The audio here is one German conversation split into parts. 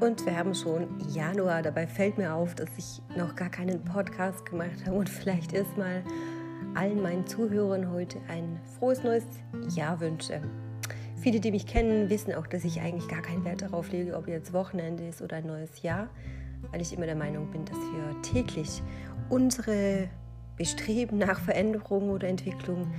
Und wir haben schon Januar. Dabei fällt mir auf, dass ich noch gar keinen Podcast gemacht habe. Und vielleicht erstmal allen meinen Zuhörern heute ein frohes neues Jahr wünsche. Viele, die mich kennen, wissen auch, dass ich eigentlich gar keinen Wert darauf lege, ob jetzt Wochenende ist oder ein neues Jahr, weil ich immer der Meinung bin, dass wir täglich unsere Bestreben nach Veränderung oder Entwicklung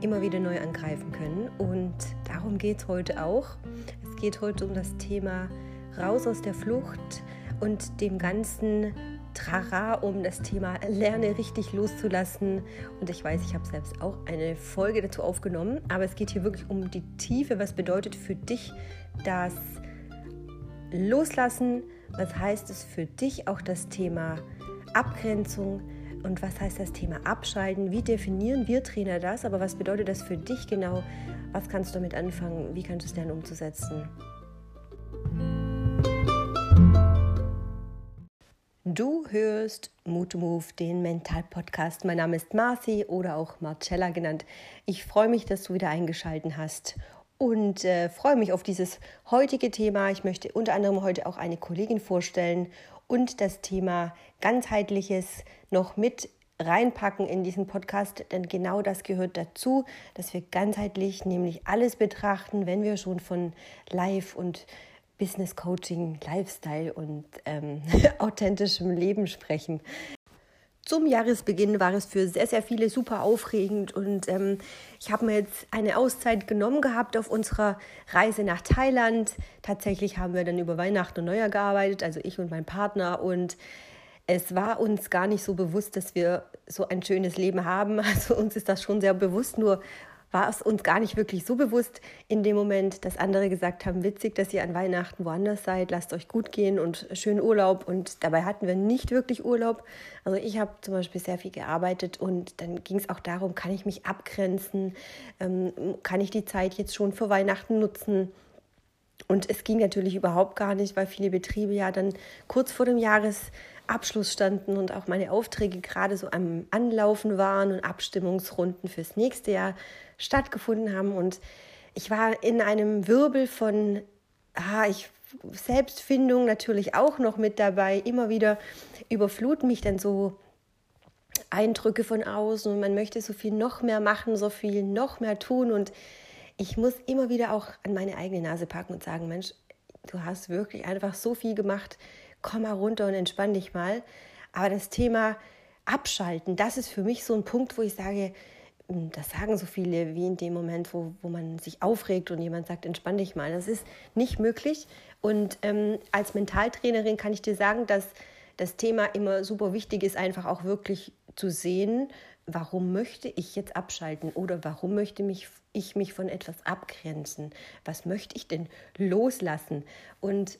immer wieder neu angreifen können. Und darum geht es heute auch. Es geht heute um das Thema raus aus der Flucht und dem ganzen Trara um das Thema Lerne richtig loszulassen. Und ich weiß, ich habe selbst auch eine Folge dazu aufgenommen, aber es geht hier wirklich um die Tiefe. Was bedeutet für dich das Loslassen? Was heißt es für dich auch das Thema Abgrenzung? Und was heißt das Thema Abschalten? Wie definieren wir Trainer das? Aber was bedeutet das für dich genau? Was kannst du damit anfangen? Wie kannst du es lernen umzusetzen? Du hörst Mut Move, den Mental Podcast. Mein Name ist Marci oder auch Marcella genannt. Ich freue mich, dass du wieder eingeschaltet hast und äh, freue mich auf dieses heutige Thema. Ich möchte unter anderem heute auch eine Kollegin vorstellen und das Thema ganzheitliches noch mit reinpacken in diesen Podcast, denn genau das gehört dazu, dass wir ganzheitlich nämlich alles betrachten, wenn wir schon von Live und Business Coaching, Lifestyle und ähm, authentischem Leben sprechen. Zum Jahresbeginn war es für sehr, sehr viele super aufregend und ähm, ich habe mir jetzt eine Auszeit genommen gehabt auf unserer Reise nach Thailand. Tatsächlich haben wir dann über Weihnachten und Neujahr gearbeitet, also ich und mein Partner und es war uns gar nicht so bewusst, dass wir so ein schönes Leben haben. Also uns ist das schon sehr bewusst, nur war es uns gar nicht wirklich so bewusst in dem Moment, dass andere gesagt haben, witzig, dass ihr an Weihnachten woanders seid, lasst euch gut gehen und schönen Urlaub. Und dabei hatten wir nicht wirklich Urlaub. Also ich habe zum Beispiel sehr viel gearbeitet und dann ging es auch darum, kann ich mich abgrenzen, ähm, kann ich die Zeit jetzt schon für Weihnachten nutzen. Und es ging natürlich überhaupt gar nicht, weil viele Betriebe ja dann kurz vor dem Jahresabschluss standen und auch meine Aufträge gerade so am Anlaufen waren und Abstimmungsrunden fürs nächste Jahr stattgefunden haben. Und ich war in einem Wirbel von, ah, ich, Selbstfindung natürlich auch noch mit dabei. Immer wieder überfluten mich dann so Eindrücke von außen und man möchte so viel noch mehr machen, so viel noch mehr tun. Und ich muss immer wieder auch an meine eigene Nase packen und sagen, Mensch, du hast wirklich einfach so viel gemacht, komm mal runter und entspann dich mal. Aber das Thema Abschalten, das ist für mich so ein Punkt, wo ich sage, hm, das sagen so viele, wie in dem Moment, wo, wo man sich aufregt und jemand sagt, entspann dich mal. Das ist nicht möglich. Und ähm, als Mentaltrainerin kann ich dir sagen, dass das Thema immer super wichtig ist, einfach auch wirklich zu sehen, warum möchte ich jetzt abschalten oder warum möchte mich, ich mich von etwas abgrenzen? Was möchte ich denn loslassen? Und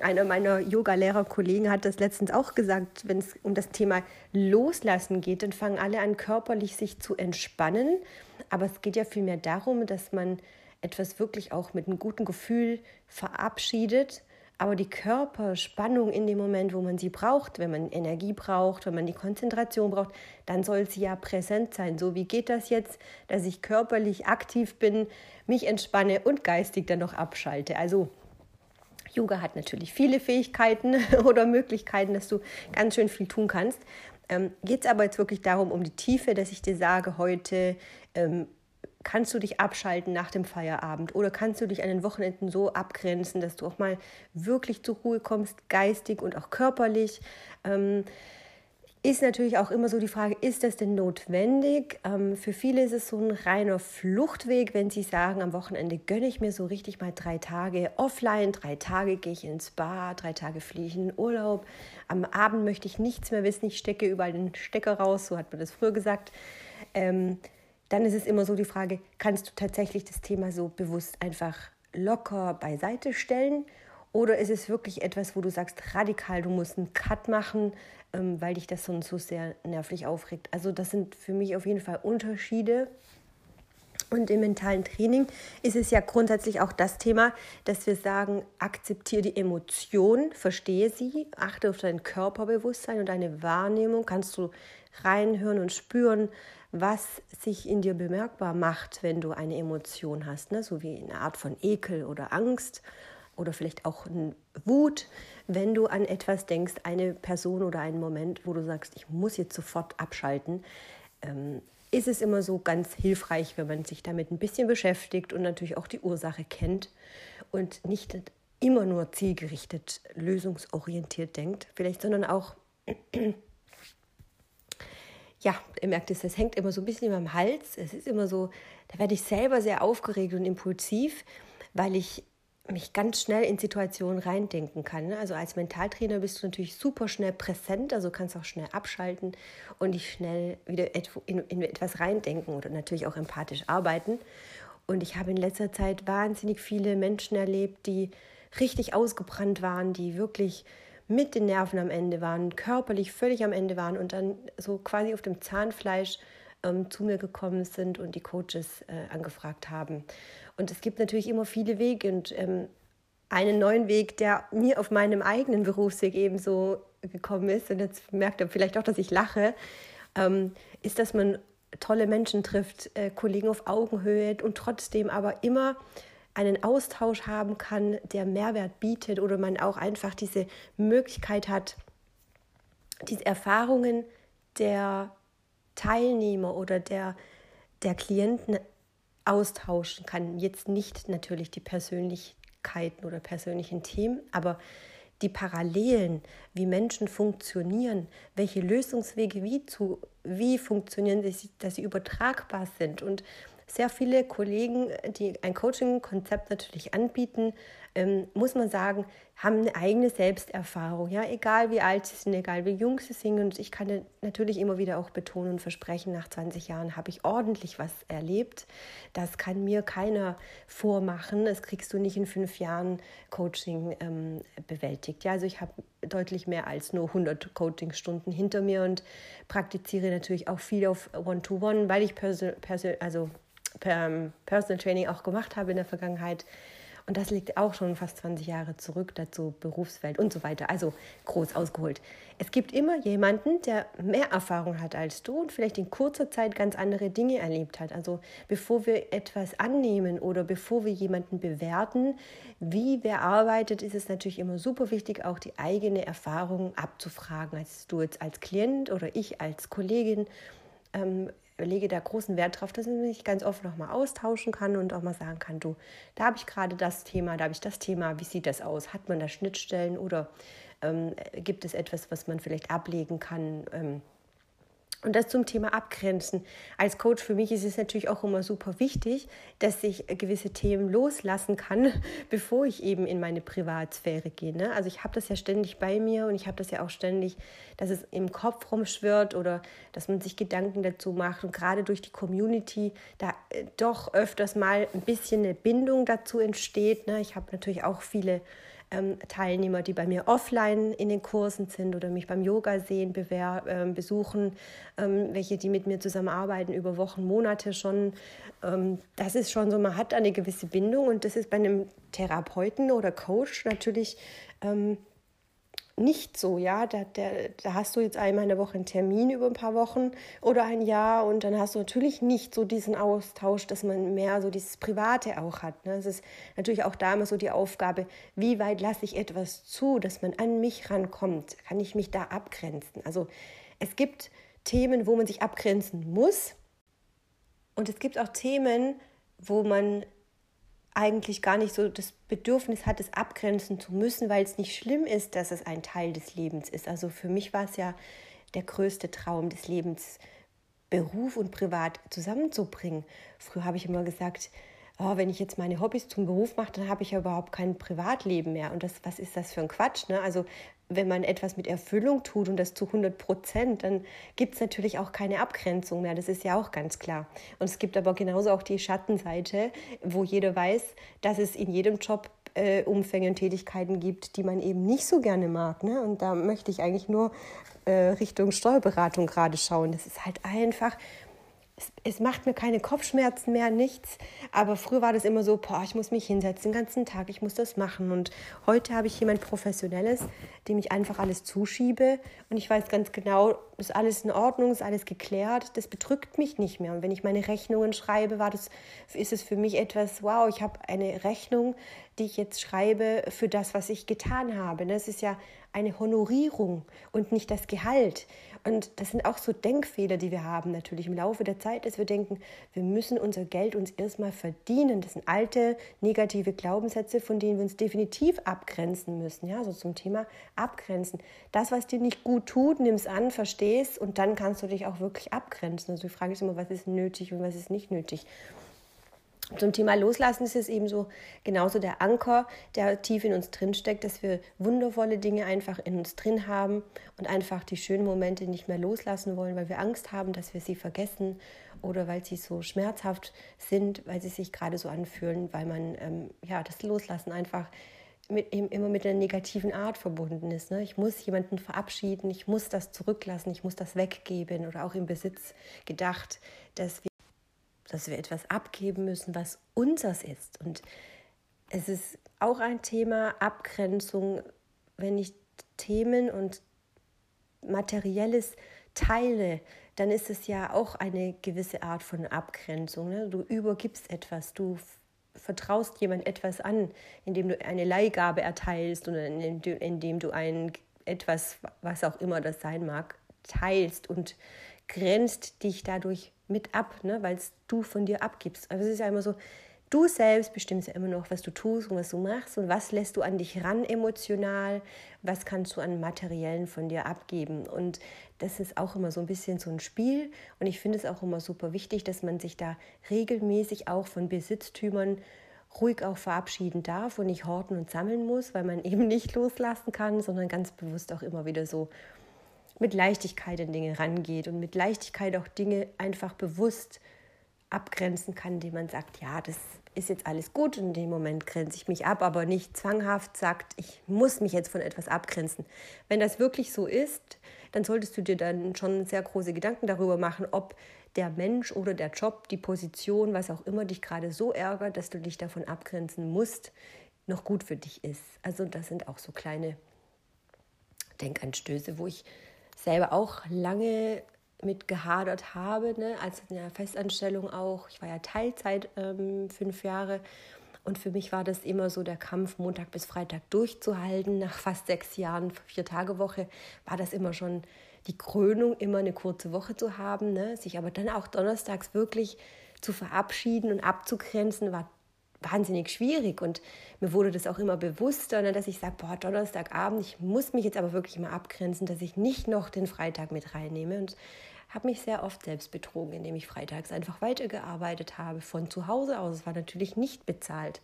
einer meiner Yoga-Lehrer-Kollegen hat das letztens auch gesagt, wenn es um das Thema Loslassen geht, dann fangen alle an, körperlich sich zu entspannen. Aber es geht ja vielmehr darum, dass man etwas wirklich auch mit einem guten Gefühl verabschiedet aber die Körperspannung in dem Moment, wo man sie braucht, wenn man Energie braucht, wenn man die Konzentration braucht, dann soll sie ja präsent sein. So, wie geht das jetzt, dass ich körperlich aktiv bin, mich entspanne und geistig dann noch abschalte? Also Yoga hat natürlich viele Fähigkeiten oder Möglichkeiten, dass du ganz schön viel tun kannst. Ähm, Geht es aber jetzt wirklich darum, um die Tiefe, dass ich dir sage, heute ähm, kannst du dich abschalten nach dem Feierabend oder kannst du dich an den Wochenenden so abgrenzen, dass du auch mal wirklich zur Ruhe kommst, geistig und auch körperlich. Ähm, ist natürlich auch immer so die Frage, ist das denn notwendig? Ähm, für viele ist es so ein reiner Fluchtweg, wenn sie sagen, am Wochenende gönne ich mir so richtig mal drei Tage offline, drei Tage gehe ich ins Bar, drei Tage fliege ich in den Urlaub. Am Abend möchte ich nichts mehr wissen, ich stecke überall den Stecker raus, so hat man das früher gesagt. Ähm, dann ist es immer so die Frage, kannst du tatsächlich das Thema so bewusst einfach locker beiseite stellen? Oder ist es wirklich etwas, wo du sagst, radikal, du musst einen Cut machen, ähm, weil dich das sonst so sehr nervlich aufregt? Also das sind für mich auf jeden Fall Unterschiede. Und im mentalen Training ist es ja grundsätzlich auch das Thema, dass wir sagen, akzeptiere die Emotion, verstehe sie, achte auf dein Körperbewusstsein und deine Wahrnehmung, kannst du reinhören und spüren, was sich in dir bemerkbar macht, wenn du eine Emotion hast, ne? so wie eine Art von Ekel oder Angst. Oder vielleicht auch Wut, wenn du an etwas denkst, eine Person oder einen Moment, wo du sagst, ich muss jetzt sofort abschalten, ähm, ist es immer so ganz hilfreich, wenn man sich damit ein bisschen beschäftigt und natürlich auch die Ursache kennt und nicht immer nur zielgerichtet, lösungsorientiert denkt, vielleicht, sondern auch, ja, ihr merkt es, es hängt immer so ein bisschen in meinem Hals. Es ist immer so, da werde ich selber sehr aufgeregt und impulsiv, weil ich mich ganz schnell in Situationen reindenken kann. Ne? Also als Mentaltrainer bist du natürlich super schnell präsent, also kannst auch schnell abschalten und dich schnell wieder in, in etwas reindenken oder natürlich auch empathisch arbeiten. Und ich habe in letzter Zeit wahnsinnig viele Menschen erlebt, die richtig ausgebrannt waren, die wirklich mit den Nerven am Ende waren, körperlich völlig am Ende waren und dann so quasi auf dem Zahnfleisch ähm, zu mir gekommen sind und die Coaches äh, angefragt haben. Und es gibt natürlich immer viele Wege und ähm, einen neuen Weg, der mir auf meinem eigenen Berufsweg ebenso gekommen ist, und jetzt merkt ihr vielleicht auch, dass ich lache, ähm, ist, dass man tolle Menschen trifft, äh, Kollegen auf Augenhöhe und trotzdem aber immer einen Austausch haben kann, der Mehrwert bietet oder man auch einfach diese Möglichkeit hat, diese Erfahrungen der Teilnehmer oder der, der Klienten austauschen kann. Jetzt nicht natürlich die Persönlichkeiten oder persönlichen Themen, aber die Parallelen, wie Menschen funktionieren, welche Lösungswege wie, zu, wie funktionieren, dass sie übertragbar sind und sehr viele Kollegen, die ein Coaching-Konzept natürlich anbieten, ähm, muss man sagen, haben eine eigene Selbsterfahrung. Ja, egal wie alt sie sind, egal wie jung sie sind. Und ich kann natürlich immer wieder auch betonen und versprechen, nach 20 Jahren habe ich ordentlich was erlebt. Das kann mir keiner vormachen. Das kriegst du nicht in fünf Jahren Coaching ähm, bewältigt. Ja, also ich habe deutlich mehr als nur 100 Coaching-Stunden hinter mir und praktiziere natürlich auch viel auf One-to-One, -One, weil ich Person, Person, also per Personal Training auch gemacht habe in der Vergangenheit. Und das liegt auch schon fast 20 Jahre zurück, dazu Berufswelt und so weiter. Also groß ausgeholt. Es gibt immer jemanden, der mehr Erfahrung hat als du und vielleicht in kurzer Zeit ganz andere Dinge erlebt hat. Also bevor wir etwas annehmen oder bevor wir jemanden bewerten, wie wer arbeitet, ist es natürlich immer super wichtig, auch die eigene Erfahrung abzufragen. Als du jetzt als Klient oder ich als Kollegin ähm, lege da großen Wert drauf, dass ich mich ganz oft nochmal austauschen kann und auch mal sagen kann, du, da habe ich gerade das Thema, da habe ich das Thema, wie sieht das aus? Hat man da Schnittstellen oder ähm, gibt es etwas, was man vielleicht ablegen kann? Ähm, und das zum Thema Abgrenzen. Als Coach für mich ist es natürlich auch immer super wichtig, dass ich gewisse Themen loslassen kann, bevor ich eben in meine Privatsphäre gehe. Ne? Also ich habe das ja ständig bei mir und ich habe das ja auch ständig, dass es im Kopf rumschwirrt oder dass man sich Gedanken dazu macht. Und gerade durch die Community da äh, doch öfters mal ein bisschen eine Bindung dazu entsteht. Ne? Ich habe natürlich auch viele ähm, Teilnehmer, die bei mir offline in den Kursen sind oder mich beim Yoga sehen, bewer äh, besuchen, ähm, welche, die mit mir zusammenarbeiten über Wochen, Monate schon. Ähm, das ist schon so, man hat eine gewisse Bindung und das ist bei einem Therapeuten oder Coach natürlich ähm, nicht so, ja, da, der, da hast du jetzt einmal eine Woche einen Termin über ein paar Wochen oder ein Jahr und dann hast du natürlich nicht so diesen Austausch, dass man mehr so dieses Private auch hat. Ne? Es ist natürlich auch da immer so die Aufgabe, wie weit lasse ich etwas zu, dass man an mich rankommt? Kann ich mich da abgrenzen? Also es gibt Themen, wo man sich abgrenzen muss und es gibt auch Themen, wo man eigentlich gar nicht so das Bedürfnis hat, es abgrenzen zu müssen, weil es nicht schlimm ist, dass es ein Teil des Lebens ist. Also für mich war es ja der größte Traum des Lebens, Beruf und Privat zusammenzubringen. Früher habe ich immer gesagt, oh, wenn ich jetzt meine Hobbys zum Beruf mache, dann habe ich ja überhaupt kein Privatleben mehr. Und das, was ist das für ein Quatsch? Ne? Also wenn man etwas mit Erfüllung tut und das zu 100 Prozent, dann gibt es natürlich auch keine Abgrenzung mehr. Das ist ja auch ganz klar. Und es gibt aber genauso auch die Schattenseite, wo jeder weiß, dass es in jedem Job äh, Umfänge und Tätigkeiten gibt, die man eben nicht so gerne mag. Ne? Und da möchte ich eigentlich nur äh, Richtung Steuerberatung gerade schauen. Das ist halt einfach es, es, macht mir keine Kopfschmerzen mehr, nichts. Aber früher war das immer so, boah, ich muss mich hinsetzen den ganzen Tag, ich muss das machen. Und heute habe ich jemand Professionelles, dem ich einfach alles zuschiebe. Und ich weiß ganz genau, ist alles in Ordnung, ist alles geklärt. Das bedrückt mich nicht mehr. Und wenn ich meine Rechnungen schreibe, war das, ist es für mich etwas, wow, ich habe eine Rechnung, die ich jetzt schreibe für das, was ich getan habe. Das ist ja eine Honorierung und nicht das Gehalt. Und das sind auch so Denkfehler, die wir haben natürlich im Laufe der Zeit, dass wir denken, wir müssen unser Geld uns erstmal verdienen. Das sind alte negative Glaubenssätze, von denen wir uns definitiv abgrenzen müssen. Ja, so zum Thema abgrenzen. Das, was dir nicht gut tut, nimm es an, verstehst und dann kannst du dich auch wirklich abgrenzen. Also die Frage ist immer, was ist nötig und was ist nicht nötig. Zum Thema Loslassen ist es eben so genauso der Anker, der tief in uns drin steckt, dass wir wundervolle Dinge einfach in uns drin haben und einfach die schönen Momente nicht mehr loslassen wollen, weil wir Angst haben, dass wir sie vergessen oder weil sie so schmerzhaft sind, weil sie sich gerade so anfühlen, weil man ähm, ja das Loslassen einfach mit, immer mit einer negativen Art verbunden ist. Ne? Ich muss jemanden verabschieden, ich muss das zurücklassen, ich muss das weggeben oder auch im Besitz gedacht, dass wir dass wir etwas abgeben müssen, was unseres ist. Und es ist auch ein Thema Abgrenzung, wenn ich Themen und Materielles teile, dann ist es ja auch eine gewisse Art von Abgrenzung. Ne? Du übergibst etwas, du vertraust jemand etwas an, indem du eine Leihgabe erteilst oder indem, indem du ein etwas, was auch immer das sein mag, teilst und grenzt dich dadurch mit ab, ne? weil du von dir abgibst. Aber es ist ja immer so, du selbst bestimmst ja immer noch, was du tust und was du machst und was lässt du an dich ran emotional, was kannst du an Materiellen von dir abgeben. Und das ist auch immer so ein bisschen so ein Spiel. Und ich finde es auch immer super wichtig, dass man sich da regelmäßig auch von Besitztümern ruhig auch verabschieden darf und nicht horten und sammeln muss, weil man eben nicht loslassen kann, sondern ganz bewusst auch immer wieder so mit Leichtigkeit in Dinge rangeht und mit Leichtigkeit auch Dinge einfach bewusst abgrenzen kann, indem man sagt, ja, das ist jetzt alles gut in dem Moment grenze ich mich ab, aber nicht zwanghaft sagt, ich muss mich jetzt von etwas abgrenzen. Wenn das wirklich so ist, dann solltest du dir dann schon sehr große Gedanken darüber machen, ob der Mensch oder der Job, die Position, was auch immer dich gerade so ärgert, dass du dich davon abgrenzen musst, noch gut für dich ist. Also das sind auch so kleine Denkanstöße, wo ich selber auch lange mit gehadert habe, ne? als in der Festanstellung auch. Ich war ja Teilzeit ähm, fünf Jahre und für mich war das immer so der Kampf, Montag bis Freitag durchzuhalten. Nach fast sechs Jahren, vier Tage Woche, war das immer schon die Krönung, immer eine kurze Woche zu haben. Ne? Sich aber dann auch donnerstags wirklich zu verabschieden und abzugrenzen, war wahnsinnig schwierig. Und mir wurde das auch immer bewusster, ne, dass ich sage, boah, Donnerstagabend, ich muss mich jetzt aber wirklich mal abgrenzen, dass ich nicht noch den Freitag mit reinnehme. Und habe mich sehr oft selbst betrogen, indem ich freitags einfach weitergearbeitet habe von zu Hause aus. Es war natürlich nicht bezahlt.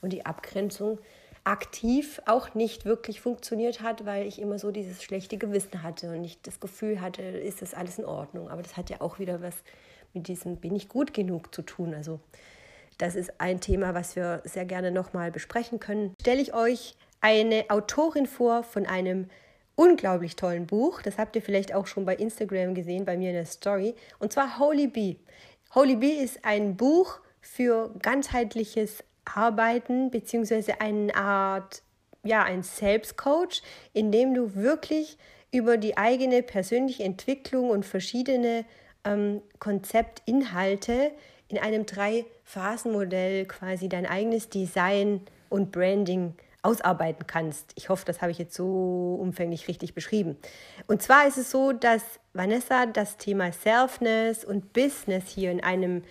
Und die Abgrenzung aktiv auch nicht wirklich funktioniert hat, weil ich immer so dieses schlechte Gewissen hatte und nicht das Gefühl hatte, ist das alles in Ordnung. Aber das hat ja auch wieder was mit diesem bin ich gut genug zu tun. Also das ist ein Thema, was wir sehr gerne nochmal besprechen können. Stelle ich euch eine Autorin vor von einem unglaublich tollen Buch. Das habt ihr vielleicht auch schon bei Instagram gesehen, bei mir in der Story. Und zwar Holy Bee. Holy Bee ist ein Buch für ganzheitliches Arbeiten, beziehungsweise eine Art, ja, ein Selbstcoach, in dem du wirklich über die eigene persönliche Entwicklung und verschiedene ähm, Konzeptinhalte in einem Drei-Phasen-Modell quasi dein eigenes Design und Branding ausarbeiten kannst. Ich hoffe, das habe ich jetzt so umfänglich richtig beschrieben. Und zwar ist es so, dass Vanessa das Thema Selfness und Business hier in einem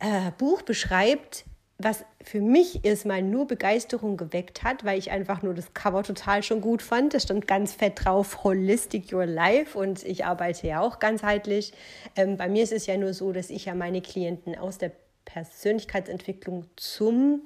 äh, Buch beschreibt, was für mich erstmal nur Begeisterung geweckt hat, weil ich einfach nur das Cover total schon gut fand. Da stand ganz fett drauf Holistic Your Life und ich arbeite ja auch ganzheitlich. Ähm, bei mir ist es ja nur so, dass ich ja meine Klienten aus der Persönlichkeitsentwicklung zum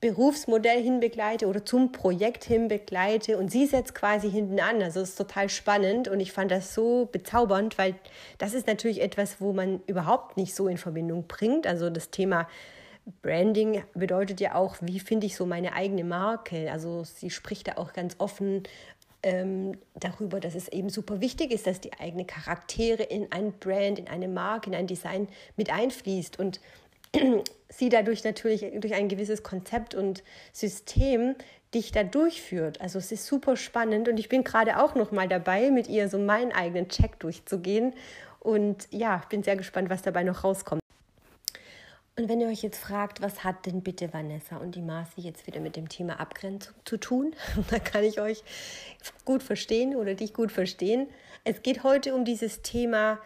Berufsmodell hin begleite oder zum Projekt hin begleite und sie setzt quasi hinten an. Also es ist total spannend und ich fand das so bezaubernd, weil das ist natürlich etwas, wo man überhaupt nicht so in Verbindung bringt. Also das Thema Branding bedeutet ja auch, wie finde ich so meine eigene Marke. Also sie spricht da auch ganz offen ähm, darüber, dass es eben super wichtig ist, dass die eigene Charaktere in ein Brand, in eine Marke, in ein Design mit einfließt und sie dadurch natürlich durch ein gewisses Konzept und System dich da durchführt. Also es ist super spannend und ich bin gerade auch noch mal dabei, mit ihr so meinen eigenen Check durchzugehen und ja, bin sehr gespannt, was dabei noch rauskommt. Und wenn ihr euch jetzt fragt, was hat denn bitte Vanessa und die Marci jetzt wieder mit dem Thema Abgrenzung zu tun, da kann ich euch gut verstehen oder dich gut verstehen. Es geht heute um dieses Thema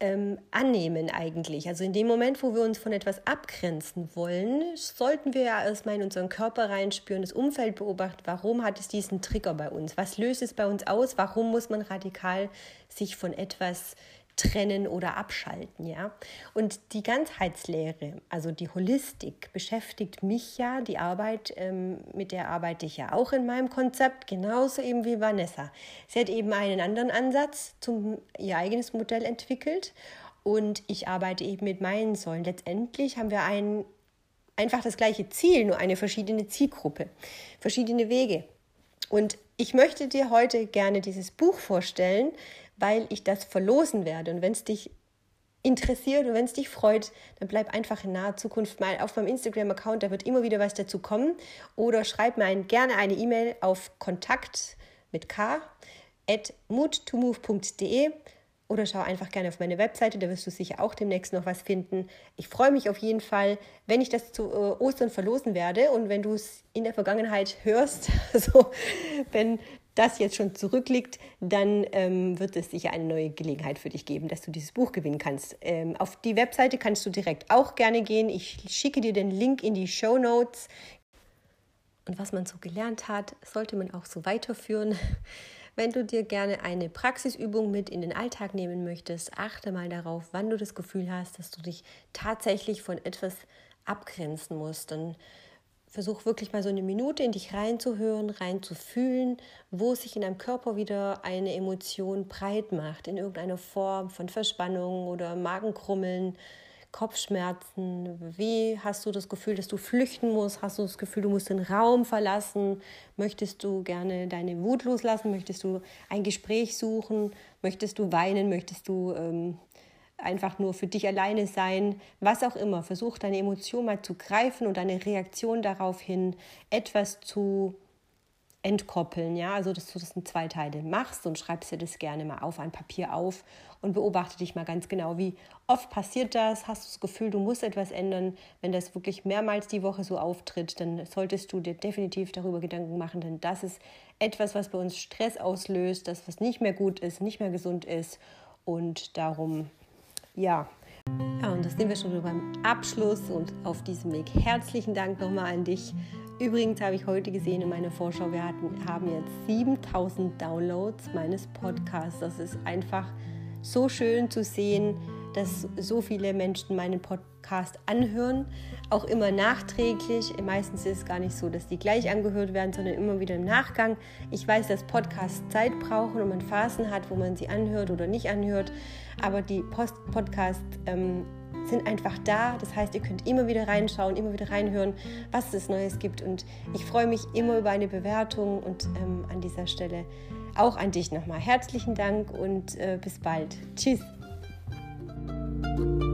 ähm, annehmen eigentlich. Also in dem Moment, wo wir uns von etwas abgrenzen wollen, sollten wir ja erstmal in unseren Körper reinspüren, das Umfeld beobachten, warum hat es diesen Trigger bei uns, was löst es bei uns aus, warum muss man radikal sich von etwas trennen oder abschalten, ja. Und die Ganzheitslehre, also die Holistik, beschäftigt mich ja, die Arbeit, ähm, mit der arbeite ich ja auch in meinem Konzept, genauso eben wie Vanessa. Sie hat eben einen anderen Ansatz zum ihr eigenes Modell entwickelt und ich arbeite eben mit meinen Säulen. Letztendlich haben wir ein, einfach das gleiche Ziel, nur eine verschiedene Zielgruppe, verschiedene Wege. Und ich möchte dir heute gerne dieses Buch vorstellen, weil ich das verlosen werde. Und wenn es dich interessiert und wenn es dich freut, dann bleib einfach in naher Zukunft mal auf meinem Instagram-Account, da wird immer wieder was dazu kommen. Oder schreib mir gerne eine E-Mail auf kontakt mit k at moodtomove.de oder schau einfach gerne auf meine Webseite, da wirst du sicher auch demnächst noch was finden. Ich freue mich auf jeden Fall, wenn ich das zu äh, Ostern verlosen werde und wenn du es in der Vergangenheit hörst, also wenn das jetzt schon zurückliegt, dann ähm, wird es sicher eine neue Gelegenheit für dich geben, dass du dieses Buch gewinnen kannst. Ähm, auf die Webseite kannst du direkt auch gerne gehen. Ich schicke dir den Link in die Show Notes. Und was man so gelernt hat, sollte man auch so weiterführen. Wenn du dir gerne eine Praxisübung mit in den Alltag nehmen möchtest, achte mal darauf, wann du das Gefühl hast, dass du dich tatsächlich von etwas abgrenzen musst. Dann versuch wirklich mal so eine Minute in dich reinzuhören, reinzufühlen, wo sich in deinem Körper wieder eine Emotion breit macht, in irgendeiner Form von Verspannung oder Magenkrummeln Kopfschmerzen? Wie hast du das Gefühl, dass du flüchten musst? Hast du das Gefühl, du musst den Raum verlassen? Möchtest du gerne deine Wut loslassen? Möchtest du ein Gespräch suchen? Möchtest du weinen? Möchtest du ähm, einfach nur für dich alleine sein? Was auch immer. Versuch deine Emotion mal zu greifen und deine Reaktion darauf hin etwas zu entkoppeln, ja, also dass du das in zwei Teile machst und schreibst dir das gerne mal auf ein Papier auf und beobachte dich mal ganz genau, wie oft passiert das, hast du das Gefühl, du musst etwas ändern, wenn das wirklich mehrmals die Woche so auftritt, dann solltest du dir definitiv darüber Gedanken machen, denn das ist etwas, was bei uns Stress auslöst, das was nicht mehr gut ist, nicht mehr gesund ist und darum, ja, ja, und das sind wir schon beim Abschluss und auf diesem Weg. Herzlichen Dank nochmal an dich. Übrigens habe ich heute gesehen in meiner Vorschau, wir hatten, haben jetzt 7000 Downloads meines Podcasts. Das ist einfach so schön zu sehen, dass so viele Menschen meinen Podcast anhören, auch immer nachträglich. Meistens ist es gar nicht so, dass die gleich angehört werden, sondern immer wieder im Nachgang. Ich weiß, dass Podcasts Zeit brauchen und man Phasen hat, wo man sie anhört oder nicht anhört, aber die Post Podcast ähm, sind einfach da. Das heißt, ihr könnt immer wieder reinschauen, immer wieder reinhören, was es Neues gibt. Und ich freue mich immer über eine Bewertung und ähm, an dieser Stelle auch an dich nochmal herzlichen Dank und äh, bis bald. Tschüss. Música